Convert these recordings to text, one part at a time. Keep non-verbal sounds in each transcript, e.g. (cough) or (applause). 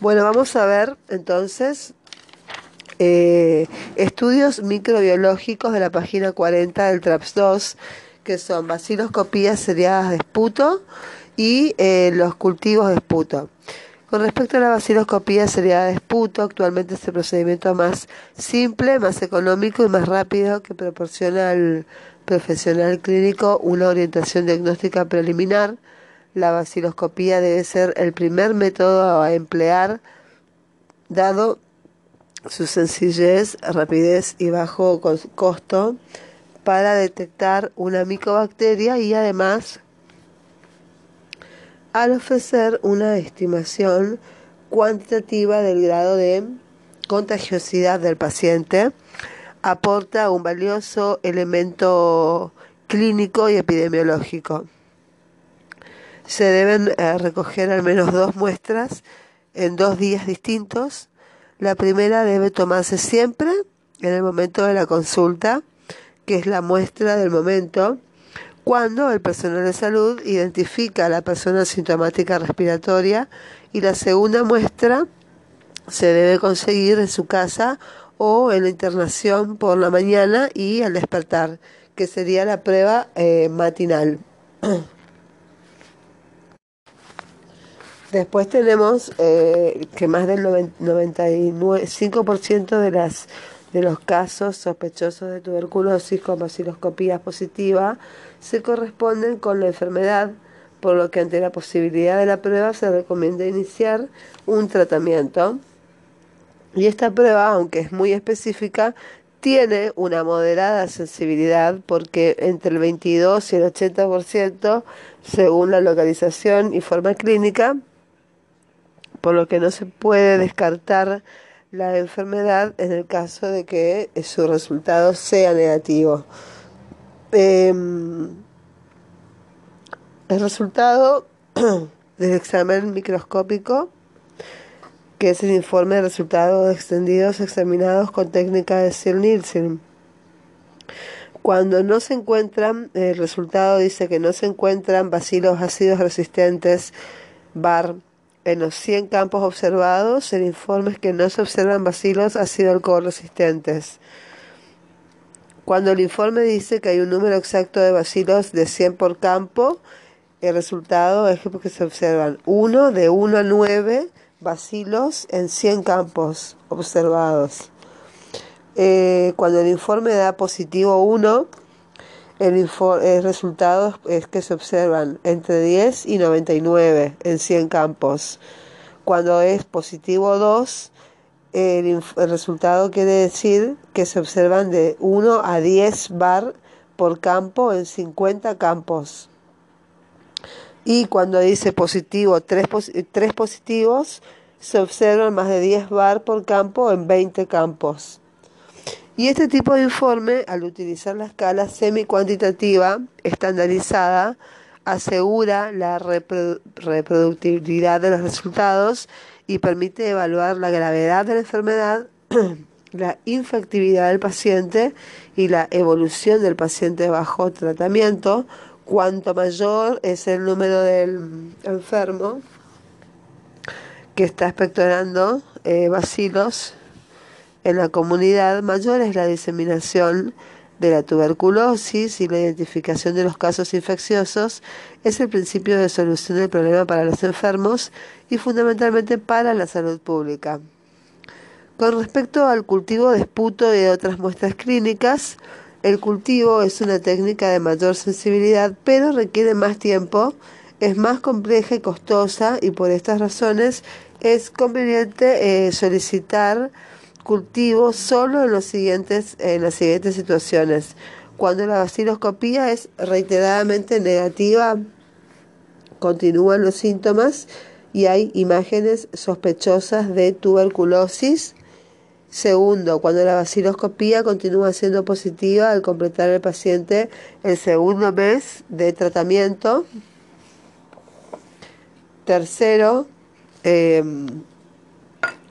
Bueno, vamos a ver entonces eh, estudios microbiológicos de la página 40 del TRAPS 2, que son baciloscopías seriadas de esputo y eh, los cultivos de esputo. Con respecto a la baciloscopía seriada de esputo, actualmente es el procedimiento más simple, más económico y más rápido que proporciona al profesional clínico una orientación diagnóstica preliminar. La baciloscopía debe ser el primer método a emplear, dado su sencillez, rapidez y bajo costo para detectar una micobacteria y además al ofrecer una estimación cuantitativa del grado de contagiosidad del paciente, aporta un valioso elemento clínico y epidemiológico. Se deben eh, recoger al menos dos muestras en dos días distintos. La primera debe tomarse siempre en el momento de la consulta, que es la muestra del momento, cuando el personal de salud identifica a la persona sintomática respiratoria y la segunda muestra se debe conseguir en su casa o en la internación por la mañana y al despertar, que sería la prueba eh, matinal. (clears throat) Después tenemos eh, que más del 95% de las de los casos sospechosos de tuberculosis con vaciloscopía positiva se corresponden con la enfermedad, por lo que ante la posibilidad de la prueba se recomienda iniciar un tratamiento. Y esta prueba, aunque es muy específica, tiene una moderada sensibilidad porque entre el 22 y el 80% según la localización y forma clínica, por lo que no se puede descartar la enfermedad en el caso de que su resultado sea negativo. Em, el resultado (clears throat) del examen microscópico, que es el informe de resultados extendidos examinados con técnica de Searle-Nielsen. Cuando no se encuentran, el resultado dice que no se encuentran bacilos ácidos resistentes, BAR, en los 100 campos observados, el informe es que no se observan bacilos ácido alcohol resistentes. Cuando el informe dice que hay un número exacto de bacilos de 100 por campo, el resultado es que se observan 1 de 1 a 9 bacilos en 100 campos observados. Eh, cuando el informe da positivo 1, el, resultado es que se observan entre 10 y 99 en 100 campos. Cuando es positivo 2, el, resultado quiere decir que se observan de 1 a 10 bar por campo en 50 campos. Y cuando dice positivo, 3, positivos, se observan más de 10 bar por campo en 20 campos. Y este tipo de informe, al utilizar la escala semi-cuantitativa estandarizada, asegura la reproductibilidad de los resultados y permite evaluar la gravedad de la enfermedad, (clears throat) la infectividad del paciente y la evolución del paciente bajo tratamiento. Cuanto mayor es el número del enfermo que está expectorando eh, bacilos en la comunidad, mayor es la diseminación de la tuberculosis y la identificación de los casos infecciosos es el principio de solución del problema para los enfermos y fundamentalmente para la salud pública. Con respecto al cultivo de esputo y de otras muestras clínicas, el cultivo es una técnica de mayor sensibilidad, pero requiere más tiempo, es más compleja y costosa y por estas razones es conveniente eh, solicitar cultivo solo en, los siguientes, en las siguientes situaciones. Cuando la vaciloscopía es reiteradamente negativa, continúan los síntomas y hay imágenes sospechosas de tuberculosis. Segundo, cuando la vaciloscopía continúa siendo positiva al completar el paciente el segundo mes de tratamiento. Tercero, eh,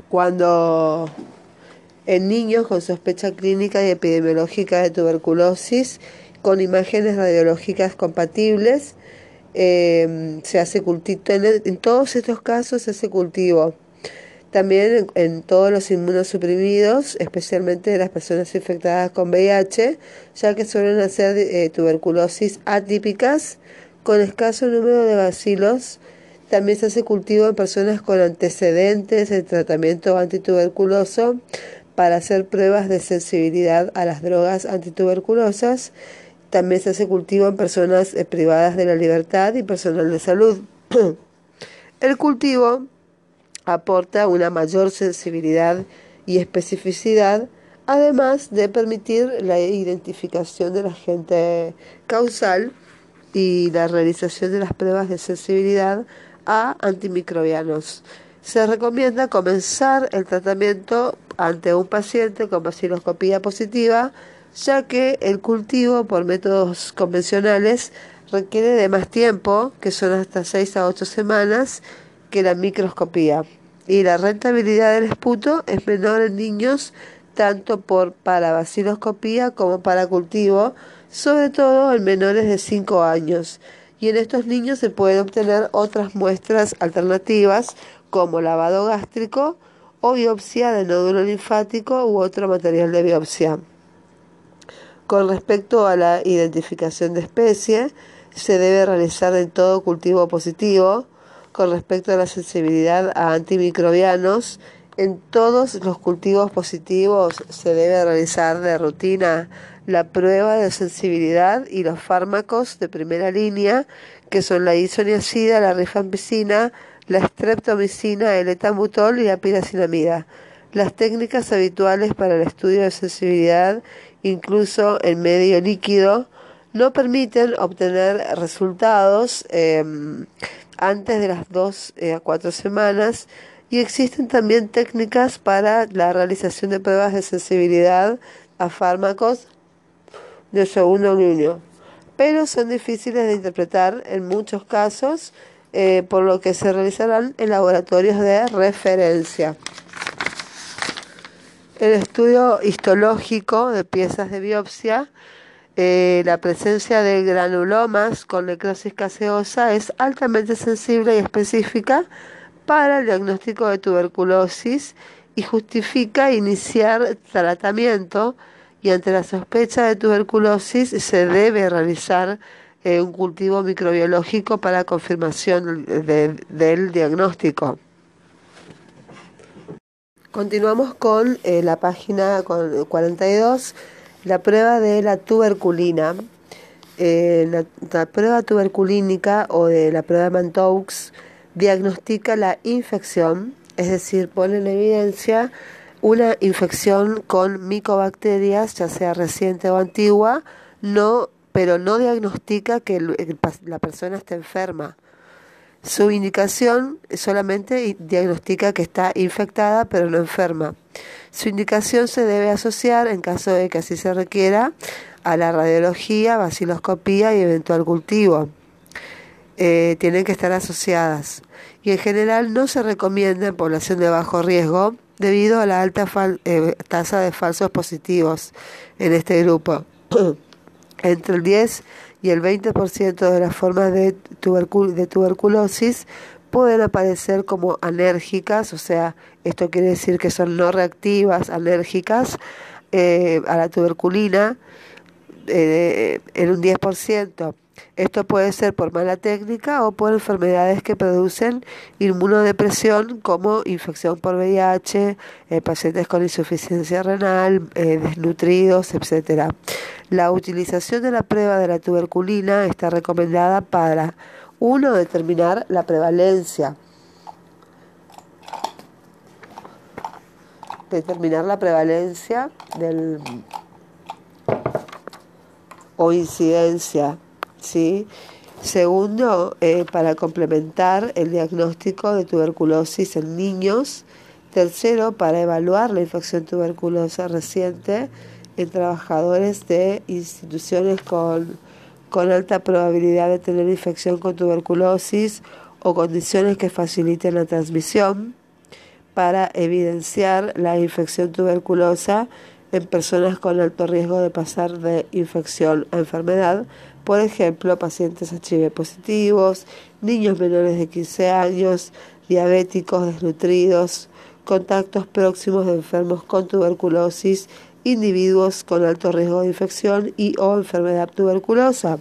cuando en niños con sospecha clínica y epidemiológica de tuberculosis con imágenes radiológicas compatibles. Em, se hace cultivo, en, todos estos casos se hace cultivo. También en, todos los inmunosuprimidos, especialmente las personas infectadas con VIH, ya que suelen hacer eh, tuberculosis atípicas con escaso número de bacilos. También se hace cultivo en personas con antecedentes de tratamiento antituberculoso para hacer pruebas de sensibilidad a las drogas antituberculosas. También se hace cultivo en personas eh, privadas de la libertad y personal de salud. (clears throat) El cultivo aporta una mayor sensibilidad y especificidad, además de permitir la identificación del agente causal y la realización de las pruebas de sensibilidad a antimicrobianos. Se recomienda comenzar el tratamiento ante un paciente con baciloscopía positiva, ya que el cultivo por métodos convencionales requiere de más tiempo, que son hasta 6 a 8 semanas, que la microscopía y la rentabilidad del esputo es menor en niños tanto por para vaciloscopía como para cultivo, sobre todo en menores de 5 años. Y en estos niños se pueden obtener otras muestras alternativas como lavado gástrico o biopsia de nódulo linfático u otro material de biopsia. Con respecto a la identificación de especie, se debe realizar en todo cultivo positivo, con respecto a la sensibilidad a antimicrobianos, en todos los cultivos positivos se debe realizar de rutina la prueba de sensibilidad y los fármacos de primera línea, que son la isoniazida, la rifampicina, la streptomicina, el etambutol y la piracinamida. Las técnicas habituales para el estudio de sensibilidad, incluso en medio líquido, no permiten obtener resultados em, antes de las dos eh, a cuatro semanas y existen también técnicas para la realización de pruebas de sensibilidad a fármacos de segundo niño, pero son difíciles de interpretar en muchos casos, eh, por lo que se realizarán en laboratorios de referencia. El estudio histológico de piezas de biopsia eh, la presencia de granulomas con necrosis caseosa es altamente sensible y específica para el diagnóstico de tuberculosis y justifica iniciar tratamiento y ante la sospecha de tuberculosis se debe realizar eh, un cultivo microbiológico para confirmación del diagnóstico. Continuamos con eh, la página 42 la prueba de la tuberculina, eh, la, prueba tuberculínica o de la prueba de Mantoux diagnostica la infección, es decir, pone en evidencia una infección con micobacterias, ya sea reciente o antigua, no, pero no diagnostica que la persona está enferma. Su indicación solamente diagnostica que está infectada pero no enferma. Su indicación se debe asociar, en caso de que así se requiera, a la radiología, vaciloscopía y eventual cultivo. Eh, tienen que estar asociadas. Y en general no se recomienda en población de bajo riesgo debido a la alta eh, tasa de falsos positivos en este grupo. (clears throat) Entre el 10 y el 20% de las formas de, de tuberculosis pueden aparecer como alérgicas, o sea, esto quiere decir que son no reactivas, alérgicas eh, a la tuberculina eh, en un 10%. Esto puede ser por mala técnica o por enfermedades que producen inmunodepresión como infección por VIH, eh, pacientes con insuficiencia renal, eh, desnutridos, etc. La utilización de la prueba de la tuberculina está recomendada para, uno, determinar la prevalencia. Determinar la prevalencia del o incidencia ¿sí? Segundo, eh, para complementar el diagnóstico de tuberculosis en niños. Tercero, para evaluar la infección tuberculosa reciente en trabajadores de instituciones con, con alta probabilidad de tener infección con tuberculosis o condiciones que faciliten la transmisión. Para evidenciar la infección tuberculosa en personas con alto riesgo de pasar de infección a enfermedad, por ejemplo, pacientes HIV positivos, niños menores de 15 años, diabéticos, desnutridos, contactos próximos de enfermos con tuberculosis, individuos con alto riesgo de infección y o enfermedad tuberculosa.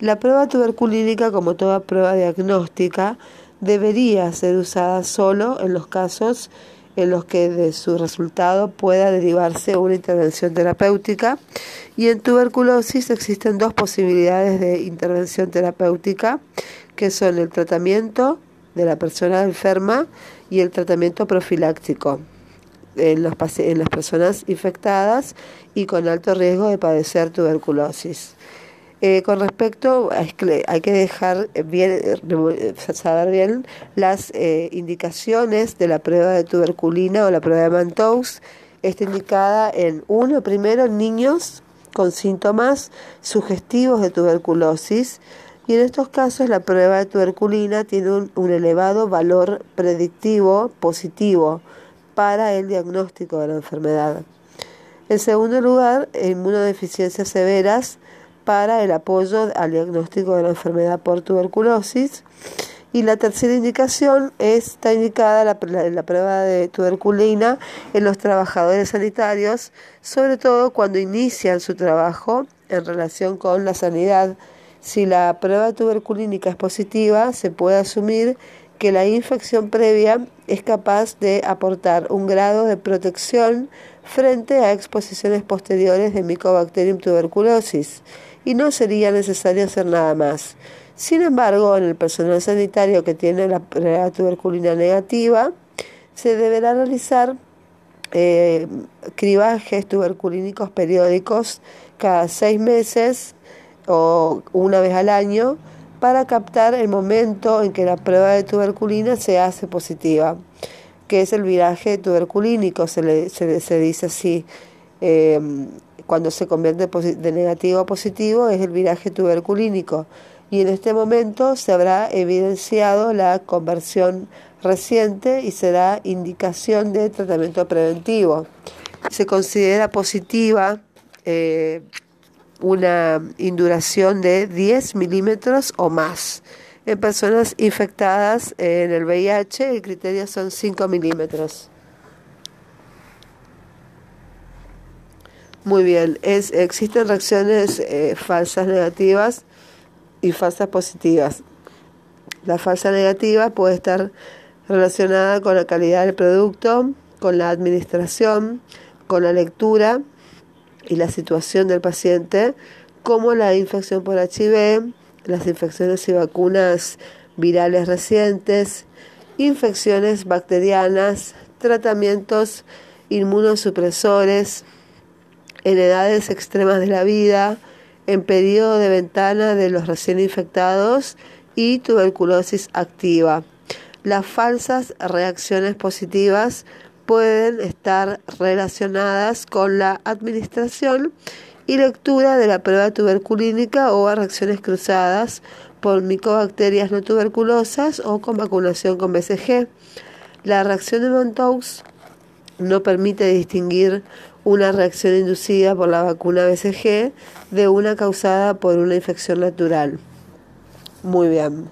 La prueba tuberculínica, como toda prueba diagnóstica, debería ser usada solo en los casos en los que de su resultado pueda derivarse una intervención terapéutica y en tuberculosis existen dos posibilidades de intervención terapéutica que son el tratamiento de la persona enferma y el tratamiento profiláctico en, en las personas infectadas y con alto riesgo de padecer tuberculosis. Eh, con respecto, hay que dejar bien, eh, saber bien las eh, indicaciones de la prueba de tuberculina o la prueba de Mantous. Está indicada en uno, primero, niños con síntomas sugestivos de tuberculosis. Y en estos casos la prueba de tuberculina tiene un, un elevado valor predictivo positivo para el diagnóstico de la enfermedad. En segundo lugar, inmunodeficiencias severas para el apoyo al diagnóstico de la enfermedad por tuberculosis. Y la tercera indicación está indicada la, la, prueba de tuberculina en los trabajadores sanitarios, sobre todo cuando inician su trabajo en relación con la sanidad. Si la prueba tuberculínica es positiva, se puede asumir que la infección previa es capaz de aportar un grado de protección frente a exposiciones posteriores de Mycobacterium tuberculosis y no sería necesario hacer nada más. Sin embargo, en el personal sanitario que tiene la tuberculina negativa, se deberá realizar eh, cribajes tuberculínicos periódicos cada seis meses o una vez al año para captar el momento en que la prueba de tuberculina se hace positiva, que es el viraje tuberculínico, se, le, se, dice así. Eh, cuando se convierte de negativo a positivo es el viraje tuberculínico y en este momento se habrá evidenciado la conversión reciente y será indicación de tratamiento preventivo. Se considera positiva eh, una induración de 10 milímetros o más. En personas infectadas en el VIH el criterio son 5 milímetros. Muy bien, es, existen reacciones eh, falsas negativas y falsas positivas. La falsa negativa puede estar relacionada con la calidad del producto, con la administración, con la lectura y la situación del paciente, como la infección por HIV, las infecciones y vacunas virales recientes, infecciones bacterianas, tratamientos inmunosupresores, en edades extremas de la vida, en periodo de ventana de los recién infectados y tuberculosis activa. Las falsas reacciones positivas pueden estar relacionadas con la administración y lectura de la prueba tuberculínica o a reacciones cruzadas por micobacterias no tuberculosas o con vacunación con BCG. La reacción de Montaux no permite distinguir una reacción inducida por la vacuna BCG de una causada por una infección natural. Muy bien.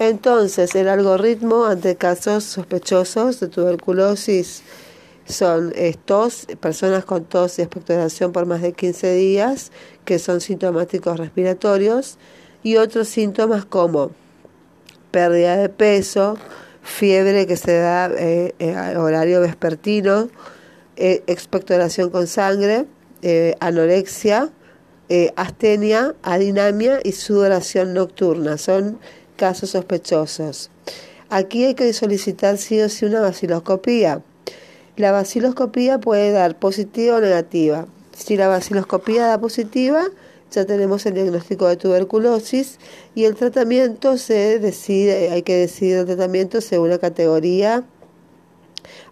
Entonces, el algoritmo ante casos sospechosos de tuberculosis son tos, personas con tos y expectoración por más de 15 días, que son sintomáticos respiratorios, y otros síntomas como pérdida de peso, fiebre que se da eh, horario vespertino, eh, expectoración con sangre, eh, anorexia, astenia, adinamia y sudoración nocturna. Son casos sospechosos. Aquí hay que solicitar sí o sí una vaciloscopía. La vaciloscopía puede dar positiva o negativa. Si la vaciloscopía da positiva, ya tenemos el diagnóstico de tuberculosis y el tratamiento se decide, hay que decidir el tratamiento según la categoría,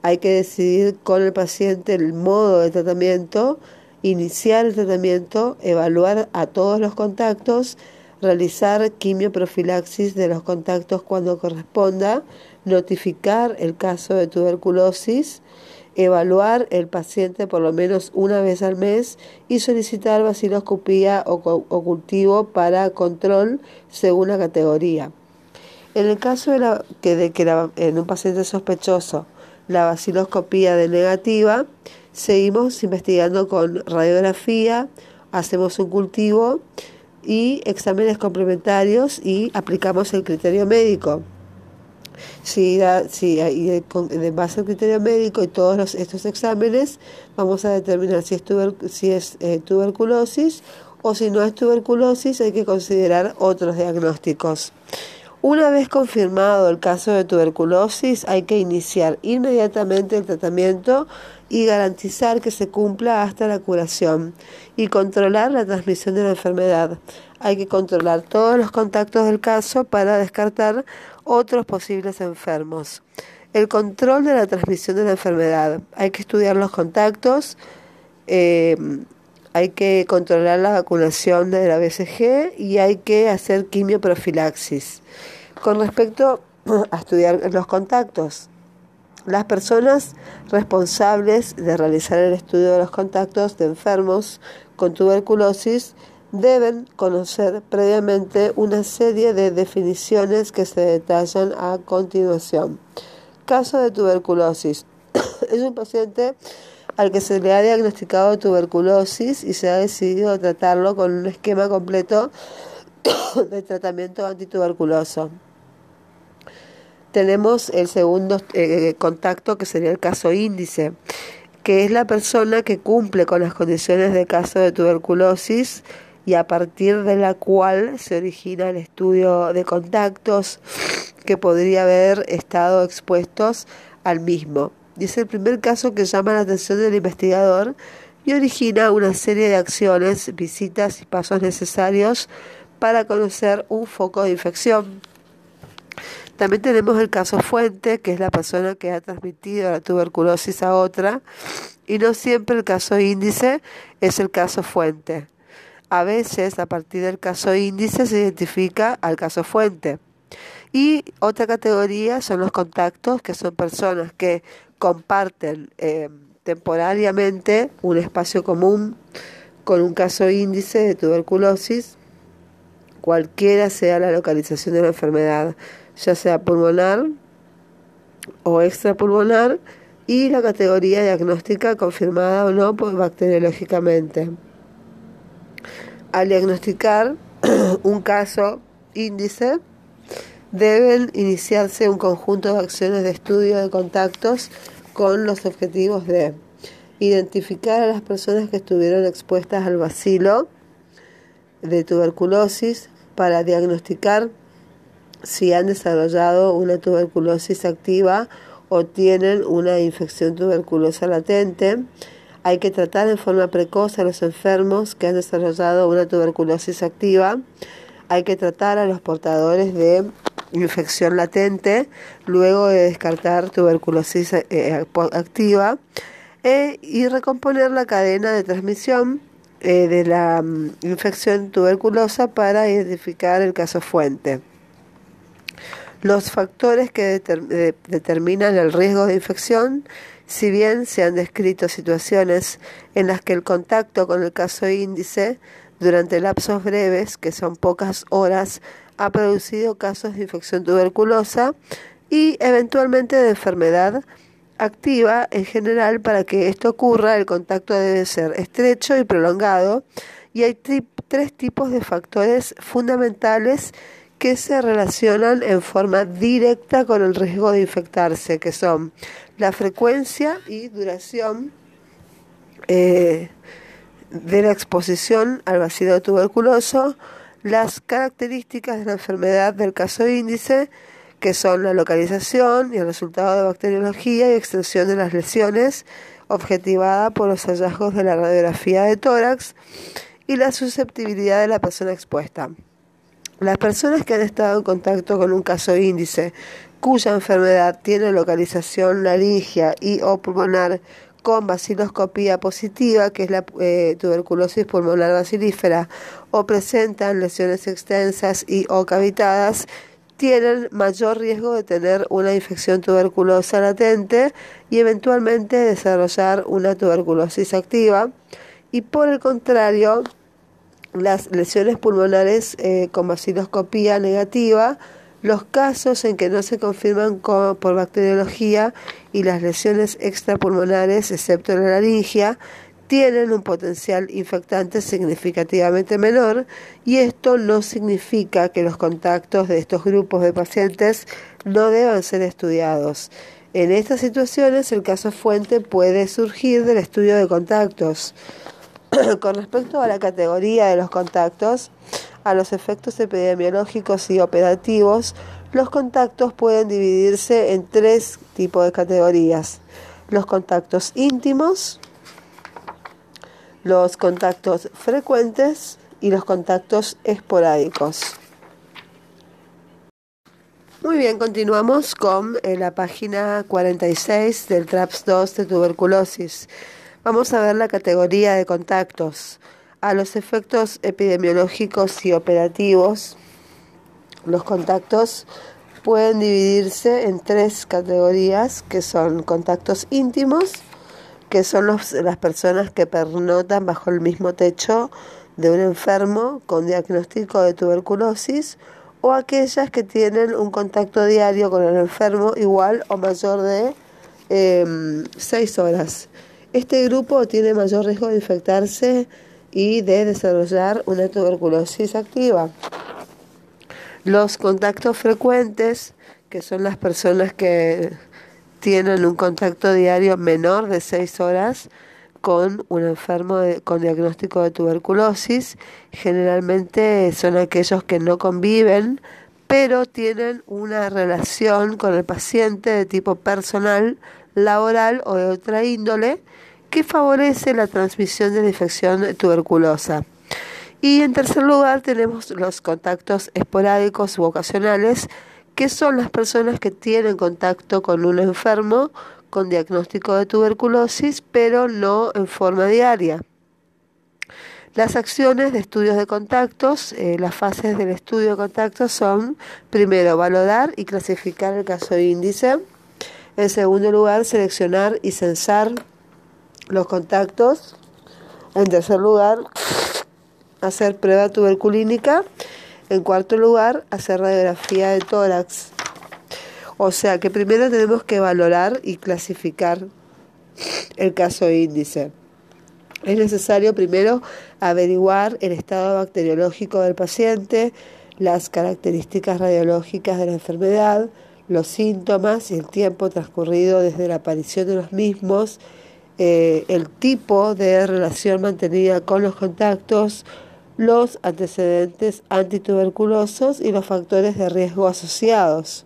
hay que decidir con el paciente el modo de tratamiento, iniciar el tratamiento, evaluar a todos los contactos, realizar quimioprofilaxis de los contactos cuando corresponda, notificar el caso de tuberculosis, evaluar el paciente por lo menos una vez al mes y solicitar vaciloscopía o, cultivo para control según la categoría. En el caso de, la, que, de que en un paciente sospechoso la vaciloscopía de negativa, seguimos investigando con radiografía, hacemos un cultivo y exámenes complementarios y aplicamos el criterio médico. Si, si de, base al criterio médico y todos estos exámenes, vamos a determinar si es, si es eh, tuberculosis o si no es tuberculosis, hay que considerar otros diagnósticos. Una vez confirmado el caso de tuberculosis, hay que iniciar inmediatamente el tratamiento y garantizar que se cumpla hasta la curación y controlar la transmisión de la enfermedad. Hay que controlar todos los contactos del caso para descartar otros posibles enfermos. El control de la transmisión de la enfermedad. Hay que estudiar los contactos, eh, hay que controlar la vacunación de la BCG y hay que hacer quimioprofilaxis. Con respecto (clears throat) a estudiar los contactos, las personas responsables de realizar el estudio de los contactos de enfermos con tuberculosis deben conocer previamente una serie de definiciones que se detallan a continuación. Caso de tuberculosis. (coughs) es un paciente al que se le ha diagnosticado tuberculosis y se ha decidido tratarlo con un esquema completo (coughs) de tratamiento antituberculoso. Tenemos el segundo eh, contacto que sería el caso índice, que es la persona que cumple con las condiciones de caso de tuberculosis y a partir de la cual se origina el estudio de contactos que podría haber estado expuestos al mismo. Y es el primer caso que llama la atención del investigador y origina una serie de acciones, visitas y pasos necesarios para conocer un foco de infección. También tenemos el caso fuente, que es la persona que ha transmitido la tuberculosis a otra, y no siempre el caso índice es el caso fuente. A veces, a partir del caso índice, se identifica al caso fuente. Y otra categoría son los contactos, que son personas que comparten eh, temporariamente un espacio común con un caso índice de tuberculosis, cualquiera sea la localización de la enfermedad, ya sea pulmonar o extrapulmonar, y la categoría diagnóstica confirmada o no bacteriológicamente. Al diagnosticar (clears throat) un caso índice, deben iniciarse un conjunto de acciones de estudio de contactos con los objetivos de identificar a las personas que estuvieron expuestas al vacilo de tuberculosis para diagnosticar si han desarrollado una tuberculosis activa o tienen una infección tuberculosa latente, hay que tratar en forma precoz a los enfermos que han desarrollado una tuberculosis activa. Hay que tratar a los portadores de infección latente luego de descartar tuberculosis eh, activa e, y recomponer la cadena de transmisión eh, de la mm, infección tuberculosa para identificar el caso fuente. Los factores que determinan el riesgo de infección si bien se han descrito situaciones en las que el contacto con el caso índice durante lapsos breves, que son pocas horas, ha producido casos de infección tuberculosa y eventualmente de enfermedad activa, en general para que esto ocurra el contacto debe ser estrecho y prolongado y hay tres tipos de factores fundamentales que se relacionan en forma directa con el riesgo de infectarse, que son la frecuencia y duración eh, de la exposición al vacío tuberculoso, las características de la enfermedad del caso índice, que son la localización y el resultado de bacteriología y extensión de las lesiones, objetivada por los hallazgos de la radiografía de tórax, y la susceptibilidad de la persona expuesta. Las personas que han estado en contacto con un caso índice cuya enfermedad tiene localización laringia y o pulmonar con baciloscopía positiva, que es la eh, tuberculosis pulmonar bacilífera, o presentan lesiones extensas y o cavitadas, tienen mayor riesgo de tener una infección tuberculosa latente y eventualmente desarrollar una tuberculosis activa. Y por el contrario, las lesiones pulmonares eh, con vaciloscopía negativa Los casos en que no se confirman por bacteriología y las lesiones extrapulmonares, excepto la laringia, tienen un potencial infectante significativamente menor y esto no significa que los contactos de estos grupos de pacientes no deban ser estudiados. En estas situaciones el caso fuente puede surgir del estudio de contactos. (clears throat) Con respecto a la categoría de los contactos, a los efectos epidemiológicos y operativos, los contactos pueden dividirse en tres tipos de categorías. Los contactos íntimos, los contactos frecuentes y los contactos esporádicos. Muy bien, continuamos con eh, la página 46 del TRAPS 2 de tuberculosis. Vamos a ver la categoría de contactos. A los efectos epidemiológicos y operativos, los contactos pueden dividirse en tres categorías, que son contactos íntimos, que son las personas que pernotan bajo el mismo techo de un enfermo con diagnóstico de tuberculosis, o aquellas que tienen un contacto diario con el enfermo igual o mayor de eh, seis horas. Este grupo tiene mayor riesgo de infectarse y de desarrollar una tuberculosis activa. Los contactos frecuentes, que son las personas que tienen un contacto diario menor de seis horas, con un enfermo con diagnóstico de tuberculosis. Generalmente son aquellos que no conviven, pero tienen una relación con el paciente de tipo personal, laboral o de otra índole que favorece la transmisión de la infección tuberculosa. Y en tercer lugar tenemos los contactos esporádicos u ocasionales, que son las personas que tienen contacto con un enfermo con diagnóstico de tuberculosis, pero no en forma diaria. Las acciones de estudios de contactos, eh, las fases del estudio de contactos son, primero, valorar y clasificar el caso índice. En segundo lugar, seleccionar y censar los contactos. En tercer lugar, hacer prueba tuberculínica. En cuarto lugar, hacer radiografía de tórax. O sea que primero tenemos que valorar y clasificar el caso índice. Es necesario primero averiguar el estado bacteriológico del paciente, las características radiológicas de la enfermedad, los síntomas y el tiempo transcurrido desde la aparición de los mismos, eh, el tipo de relación mantenida con los contactos, los antecedentes antituberculosos y los factores de riesgo asociados.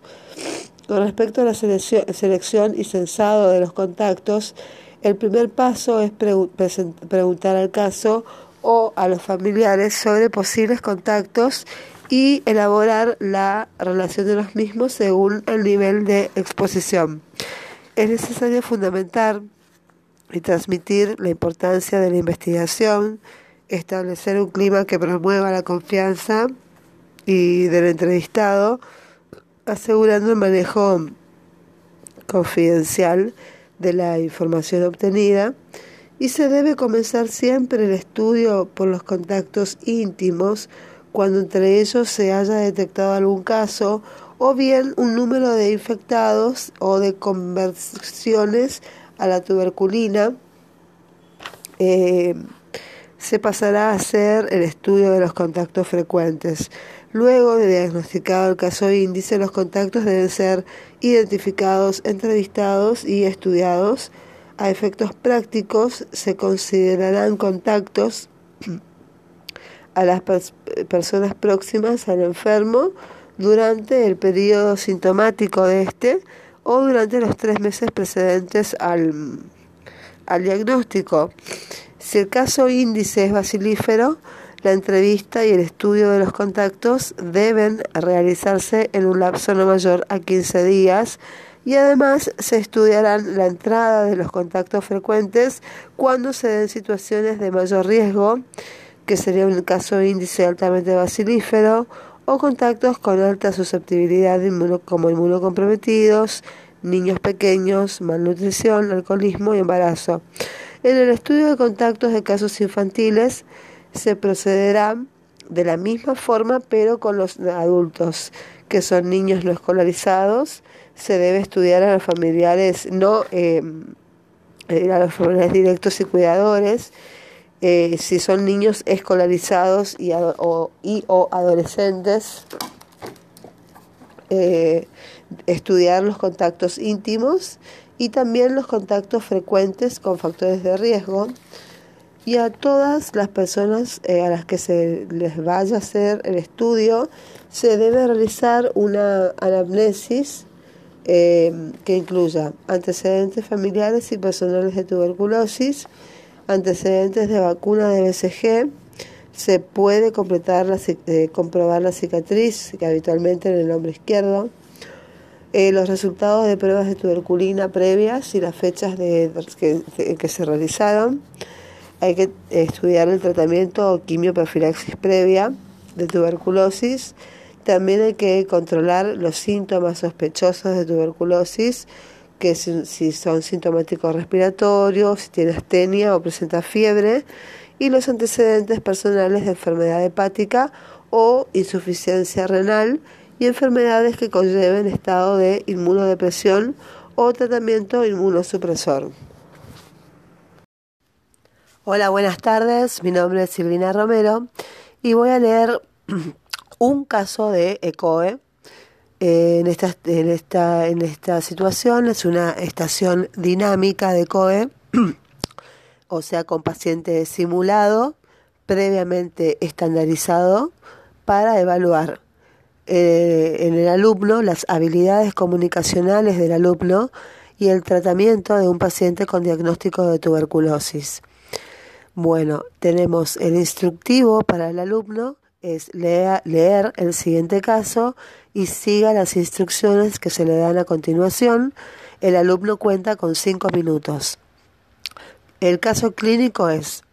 Con respecto a la selección y censado de los contactos, el primer paso es preguntar al caso o a los familiares sobre posibles contactos y elaborar la relación de los mismos según el nivel de exposición. Es necesario fundamentar y transmitir la importancia de la investigación, establecer un clima que promueva la confianza y del entrevistado, asegurando el manejo confidencial de la información obtenida. Y se debe comenzar siempre el estudio por los contactos íntimos cuando entre ellos se haya detectado algún caso o bien un número de infectados o de conversiones a la tuberculina. Eh, se pasará a hacer el estudio de los contactos frecuentes. Luego de diagnosticado el caso índice, los contactos deben ser identificados, entrevistados y estudiados. A efectos prácticos se considerarán contactos a las personas próximas al enfermo durante el periodo sintomático de este o durante los tres meses precedentes al, al diagnóstico. Si el caso índice es basilífero, la entrevista y el estudio de los contactos deben realizarse en un lapso no mayor a 15 días y además se estudiarán la entrada de los contactos frecuentes cuando se den situaciones de mayor riesgo, que sería un caso índice altamente basilífero, o contactos con alta susceptibilidad como inmunocomprometidos, niños pequeños, malnutrición, alcoholismo y embarazo. En el estudio de contactos de casos infantiles se procederá de la misma forma, pero con los adultos que son niños no escolarizados, se debe estudiar a los familiares no eh, a los familiares directos y cuidadores, eh, si son niños escolarizados y, o, o adolescentes, eh, estudiar los contactos íntimos y también los contactos frecuentes con factores de riesgo. Y a todas las personas eh, a las que se les vaya a hacer el estudio se debe realizar una anamnesis que incluya antecedentes familiares y personales de tuberculosis, antecedentes de vacuna de BCG, se puede completar la, eh, comprobar la cicatriz que habitualmente en el hombro izquierdo, eh, los resultados de pruebas de tuberculina previas y las fechas de, que, se realizaron. Hay que estudiar el tratamiento o quimioprofilaxis previa de tuberculosis. También hay que controlar los síntomas sospechosos de tuberculosis, que si, son sintomáticos respiratorios, si tiene astenia o presenta fiebre, y los antecedentes personales de enfermedad hepática o insuficiencia renal y enfermedades que conlleven estado de inmunodepresión o tratamiento inmunosupresor. Hola, buenas tardes. Mi nombre es Silvina Romero y voy a leer (clears throat) un caso de ECOE. En, esta, en, esta, en esta situación es una estación dinámica de ECOE, (clears throat) o sea, con paciente simulado, previamente estandarizado, para evaluar eh, en el alumno las habilidades comunicacionales del alumno y el tratamiento de un paciente con diagnóstico de tuberculosis. Bueno, tenemos el instructivo para el alumno, es leer, leer el siguiente caso y siga las instrucciones que se le dan a continuación. El alumno cuenta con cinco minutos. El caso clínico es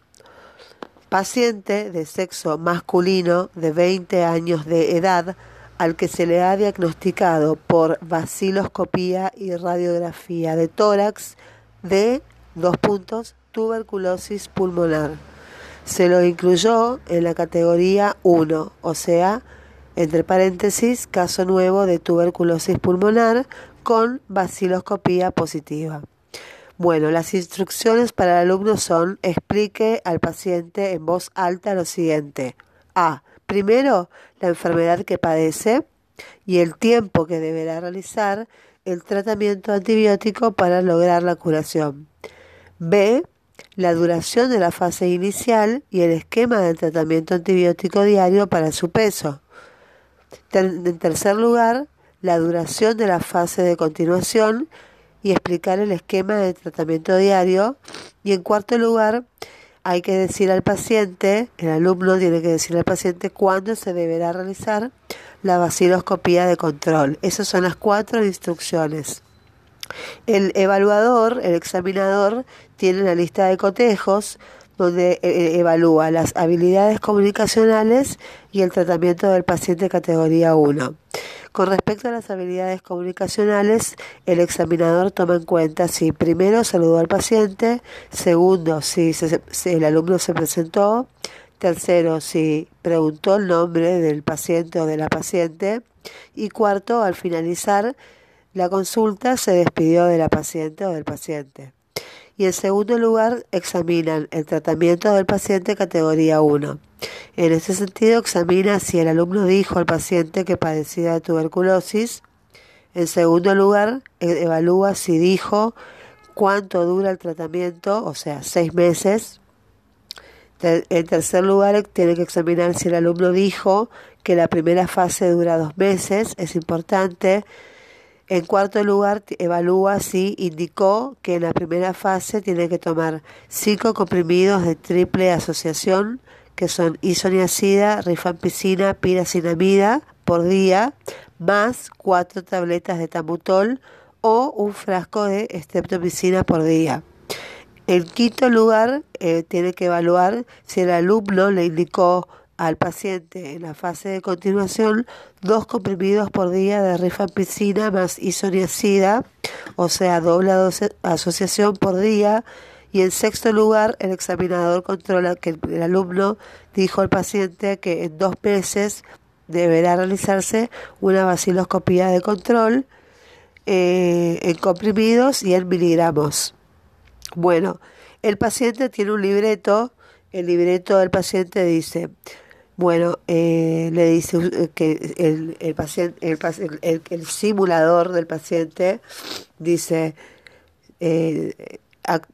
paciente de sexo masculino de 20 años de edad al que se le ha diagnosticado por vaciloscopía y radiografía de tórax de dos puntos tuberculosis pulmonar. Se lo incluyó en la categoría 1, o sea, entre paréntesis, caso nuevo de tuberculosis pulmonar con vaciloscopía positiva. Bueno, las instrucciones para el alumno son explique al paciente en voz alta lo siguiente. A. Primero, la enfermedad que padece y el tiempo que deberá realizar el tratamiento antibiótico para lograr la curación. B. La duración de la fase inicial y el esquema del tratamiento antibiótico diario para su peso. En tercer lugar, la duración de la fase de continuación y explicar el esquema de tratamiento diario. Y en cuarto lugar, hay que decir al paciente, el alumno tiene que decir al paciente cuándo se deberá realizar la vaciloscopía de control. Esas son las cuatro instrucciones. El evaluador, el examinador, tiene una lista de cotejos donde eh, eh, evalúa las habilidades comunicacionales y el tratamiento del paciente categoría 1. Con respecto a las habilidades comunicacionales, el examinador toma en cuenta si primero saludó al paciente, segundo si, el alumno se presentó, tercero si preguntó el nombre del paciente o de la paciente y cuarto al finalizar la consulta se despidió de la paciente o del paciente y en segundo lugar examinan el tratamiento del paciente categoría 1. En este sentido examina si el alumno dijo al paciente que padecía de tuberculosis. En segundo lugar e-, evalúa si dijo cuánto dura el tratamiento, o sea, seis meses. En tercer lugar, tiene que examinar si el alumno dijo que la primera fase dura dos meses. Es importante en cuarto lugar, evalúa si indicó que en la primera fase tiene que tomar cinco comprimidos de triple asociación, que son isoniazida, rifampicina, piracinamida por día, más cuatro tabletas de tamutol o un frasco de streptomicina por día. En quinto lugar, eh, tiene que evaluar si el alumno le indicó al paciente. En la fase de continuación dos comprimidos por día de rifampicina más isoniazida, o sea, doble asociación por día, Y en sexto lugar, el examinador controla que el, alumno dijo al paciente que en dos meses deberá realizarse una vaciloscopía de control eh, en comprimidos y en miligramos. Bueno, el paciente tiene un libreto, el libreto del paciente dice, bueno, eh, le dice eh, que el, el paciente, el, el, simulador del paciente dice, eh,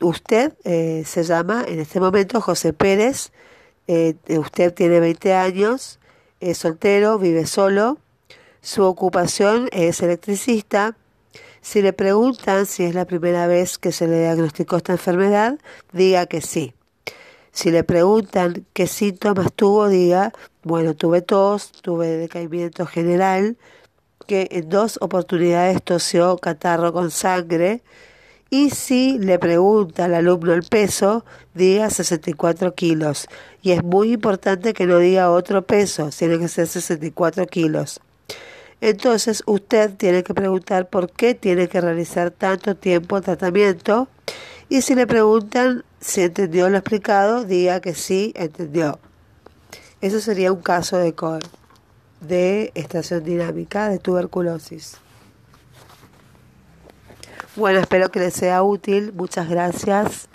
usted se llama en este momento José Pérez, usted tiene 20 años, es soltero, vive solo, su ocupación es electricista. Si le preguntan si es la primera vez que se le diagnosticó esta enfermedad, diga que sí. Si le preguntan qué síntomas tuvo, diga, bueno, tuve tos, tuve decaimiento general, que en dos oportunidades tosió catarro con sangre. Y si le pregunta al alumno el peso, diga 64 kilos. Y es muy importante que no diga otro peso, tiene que ser 64 kilos. Entonces usted tiene que preguntar por qué tiene que realizar tanto tiempo el tratamiento y si le preguntan si entendió lo explicado, diga que sí entendió. Eso sería un caso de de estación dinámica de tuberculosis. Bueno, espero que les sea útil. Muchas gracias.